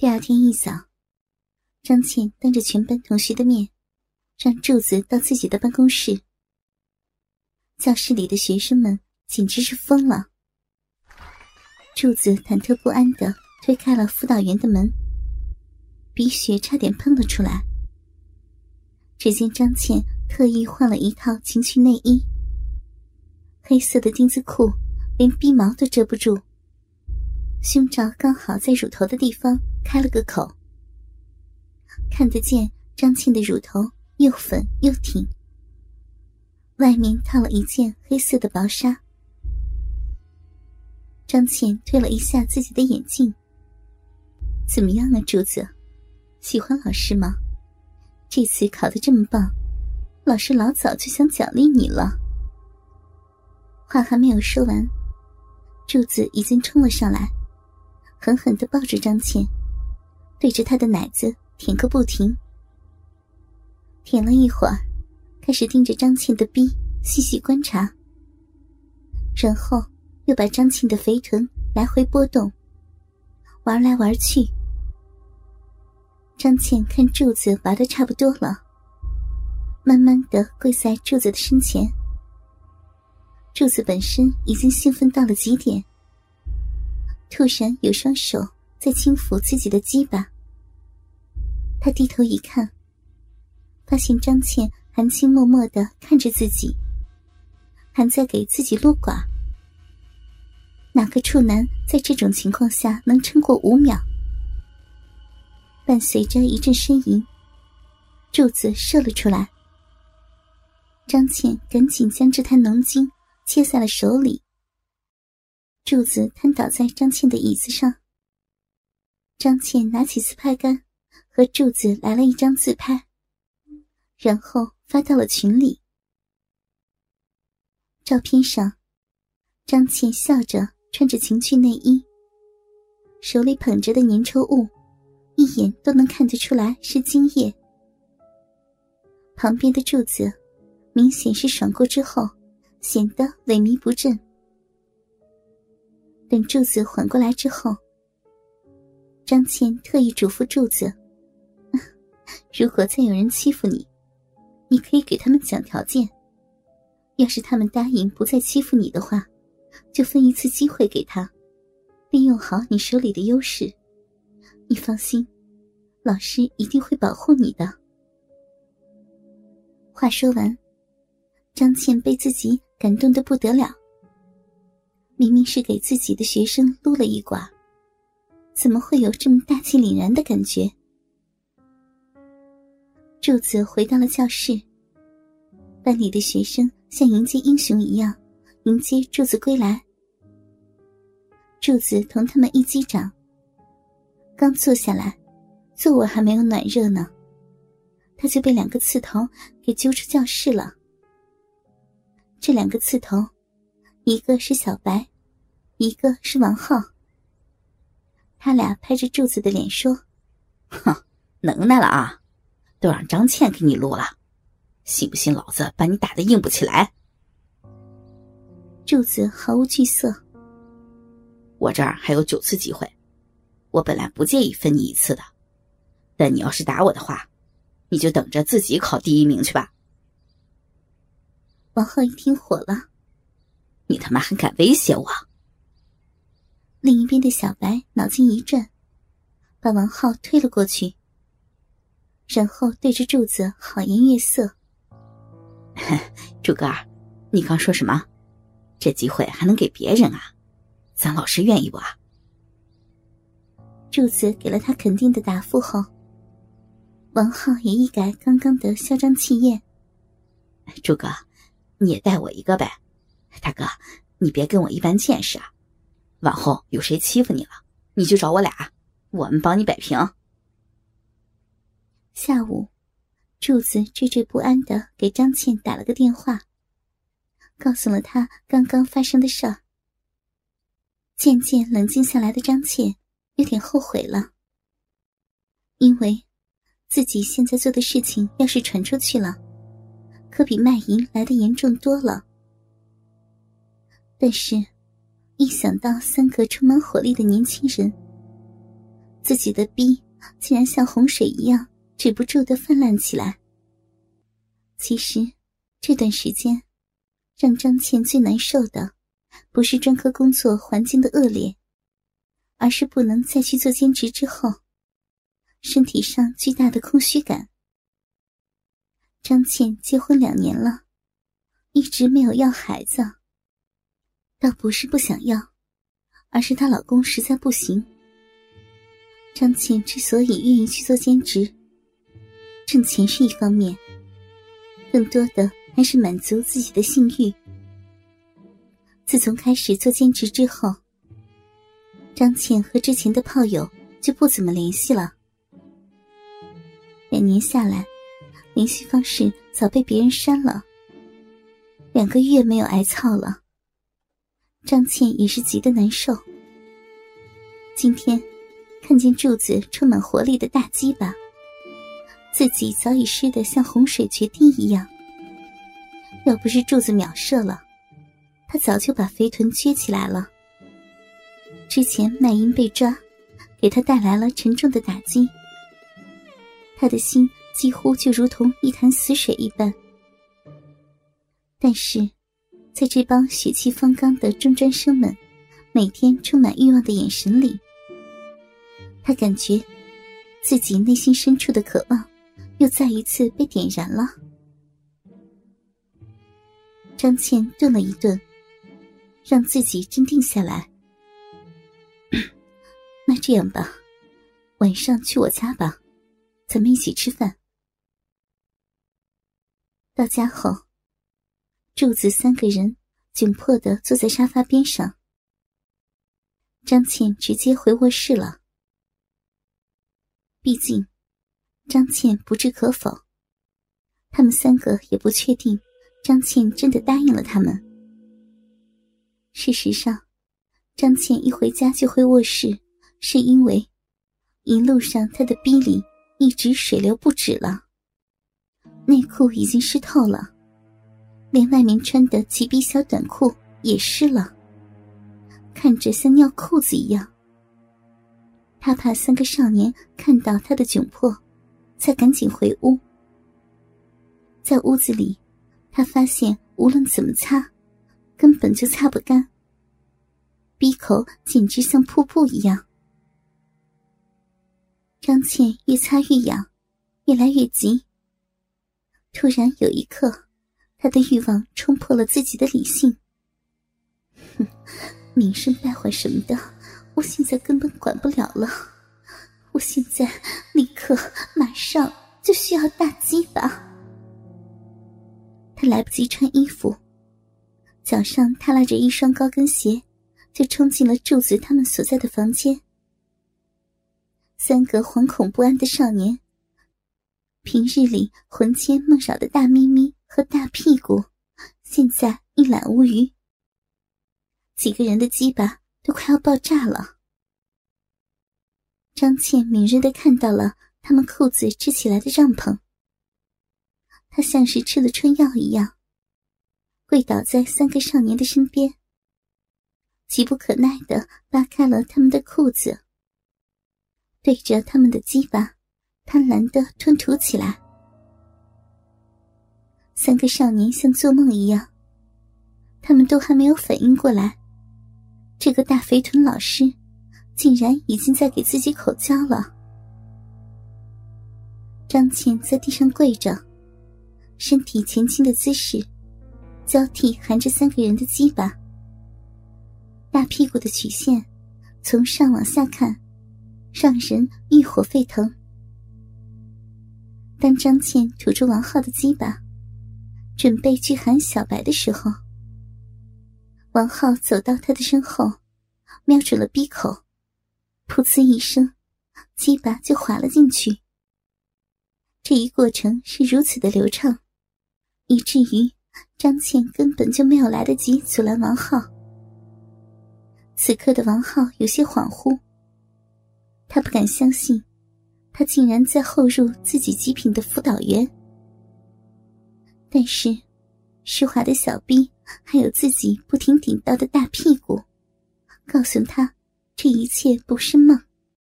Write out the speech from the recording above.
第二天一早，张倩当着全班同学的面，让柱子到自己的办公室。教室里的学生们简直是疯了。柱子忐忑不安的推开了辅导员的门，鼻血差点喷了出来。只见张倩特意换了一套情趣内衣，黑色的丁字裤连鼻毛都遮不住，胸罩刚好在乳头的地方。开了个口，看得见张倩的乳头又粉又挺，外面套了一件黑色的薄纱。张倩推了一下自己的眼镜，怎么样啊，柱子？喜欢老师吗？这次考得这么棒，老师老早就想奖励你了。话还没有说完，柱子已经冲了上来，狠狠的抱住张倩。对着他的奶子舔个不停，舔了一会儿，开始盯着张倩的逼细细观察，然后又把张倩的肥臀来回拨动，玩来玩去。张倩看柱子玩的差不多了，慢慢的跪在柱子的身前。柱子本身已经兴奋到了极点，突然有双手。在轻抚自己的鸡巴，他低头一看，发现张倩含情脉脉的看着自己，还在给自己撸管。哪个处男在这种情况下能撑过五秒？伴随着一阵呻吟，柱子射了出来。张倩赶紧将这滩浓精切在了手里。柱子瘫倒在张倩的椅子上。张倩拿起自拍杆，和柱子来了一张自拍，然后发到了群里。照片上，张倩笑着穿着情趣内衣，手里捧着的粘稠物，一眼都能看得出来是精液。旁边的柱子，明显是爽过之后，显得萎靡不振。等柱子缓过来之后。张倩特意嘱咐柱子：“ 如果再有人欺负你，你可以给他们讲条件。要是他们答应不再欺负你的话，就分一次机会给他，利用好你手里的优势。你放心，老师一定会保护你的。”话说完，张倩被自己感动的不得了。明明是给自己的学生撸了一管。怎么会有这么大气凛然的感觉？柱子回到了教室，班里的学生像迎接英雄一样迎接柱子归来。柱子同他们一击掌，刚坐下来，座位还没有暖热呢，他就被两个刺头给揪出教室了。这两个刺头，一个是小白，一个是王浩。他俩拍着柱子的脸说：“哼，能耐了啊，都让张倩给你撸了，信不信老子把你打的硬不起来？”柱子毫无惧色：“我这儿还有九次机会，我本来不介意分你一次的，但你要是打我的话，你就等着自己考第一名去吧。”王浩一听火了：“你他妈还敢威胁我？”另一边的小白脑筋一转，把王浩推了过去，然后对着柱子好言悦色：“柱哥，你刚说什么？这机会还能给别人啊？咱老师愿意不啊？”柱子给了他肯定的答复后，王浩也一改刚刚的嚣张气焰：“柱哥，你也带我一个呗？大哥，你别跟我一般见识啊！”往后有谁欺负你了，你就找我俩，我们帮你摆平。下午，柱子惴惴不安的给张倩打了个电话，告诉了他刚刚发生的事。渐渐冷静下来的张倩有点后悔了，因为自己现在做的事情要是传出去了，可比卖淫来的严重多了。但是。一想到三个充满活力的年轻人，自己的逼竟然像洪水一样止不住的泛滥起来。其实这段时间，让张倩最难受的，不是专科工作环境的恶劣，而是不能再去做兼职之后，身体上巨大的空虚感。张倩结婚两年了，一直没有要孩子，倒不是不想要，而是她老公实在不行。张倩之所以愿意去做兼职，挣钱是一方面，更多的还是满足自己的性欲。自从开始做兼职之后，张倩和之前的炮友就不怎么联系了。两年下来。联系方式早被别人删了。两个月没有挨操了，张倩也是急得难受。今天看见柱子充满活力的大鸡巴，自己早已湿得像洪水决堤一样。要不是柱子秒射了，他早就把肥臀撅起来了。之前麦英被抓，给他带来了沉重的打击，他的心。几乎就如同一潭死水一般，但是，在这帮血气方刚的中专生们每天充满欲望的眼神里，他感觉自己内心深处的渴望又再一次被点燃了。张倩顿了一顿，让自己镇定下来。那这样吧，晚上去我家吧，咱们一起吃饭。到家后，柱子三个人窘迫的坐在沙发边上。张倩直接回卧室了。毕竟，张倩不置可否，他们三个也不确定张倩真的答应了他们。事实上，张倩一回家就回卧室，是因为一路上她的逼里一直水流不止了。内裤已经湿透了，连外面穿的齐逼小短裤也湿了，看着像尿裤子一样。他怕三个少年看到他的窘迫，才赶紧回屋。在屋子里，他发现无论怎么擦，根本就擦不干，鼻口简直像瀑布一样。张倩越擦越痒，越来越急。突然有一刻，他的欲望冲破了自己的理性。哼，名声败坏什么的，我现在根本管不了了。我现在立刻马上就需要大鸡巴。他来不及穿衣服，脚上踏拉着一双高跟鞋，就冲进了柱子他们所在的房间。三个惶恐不安的少年。平日里魂牵梦绕的大咪咪和大屁股，现在一览无余。几个人的鸡巴都快要爆炸了。张倩敏锐的看到了他们裤子支起来的帐篷，她像是吃了春药一样，跪倒在三个少年的身边，急不可耐的扒开了他们的裤子，对着他们的鸡巴。贪婪的吞吐起来，三个少年像做梦一样，他们都还没有反应过来，这个大肥臀老师竟然已经在给自己口交了。张倩在地上跪着，身体前倾的姿势，交替含着三个人的鸡巴，大屁股的曲线，从上往下看，让人欲火沸腾。当张倩吐出王浩的鸡巴，准备去喊小白的时候，王浩走到他的身后，瞄准了鼻口，噗呲一声，鸡巴就滑了进去。这一过程是如此的流畅，以至于张倩根本就没有来得及阻拦王浩。此刻的王浩有些恍惚，他不敢相信。他竟然在后入自己极品的辅导员，但是湿滑的小臂还有自己不停顶到的大屁股，告诉他这一切不是梦。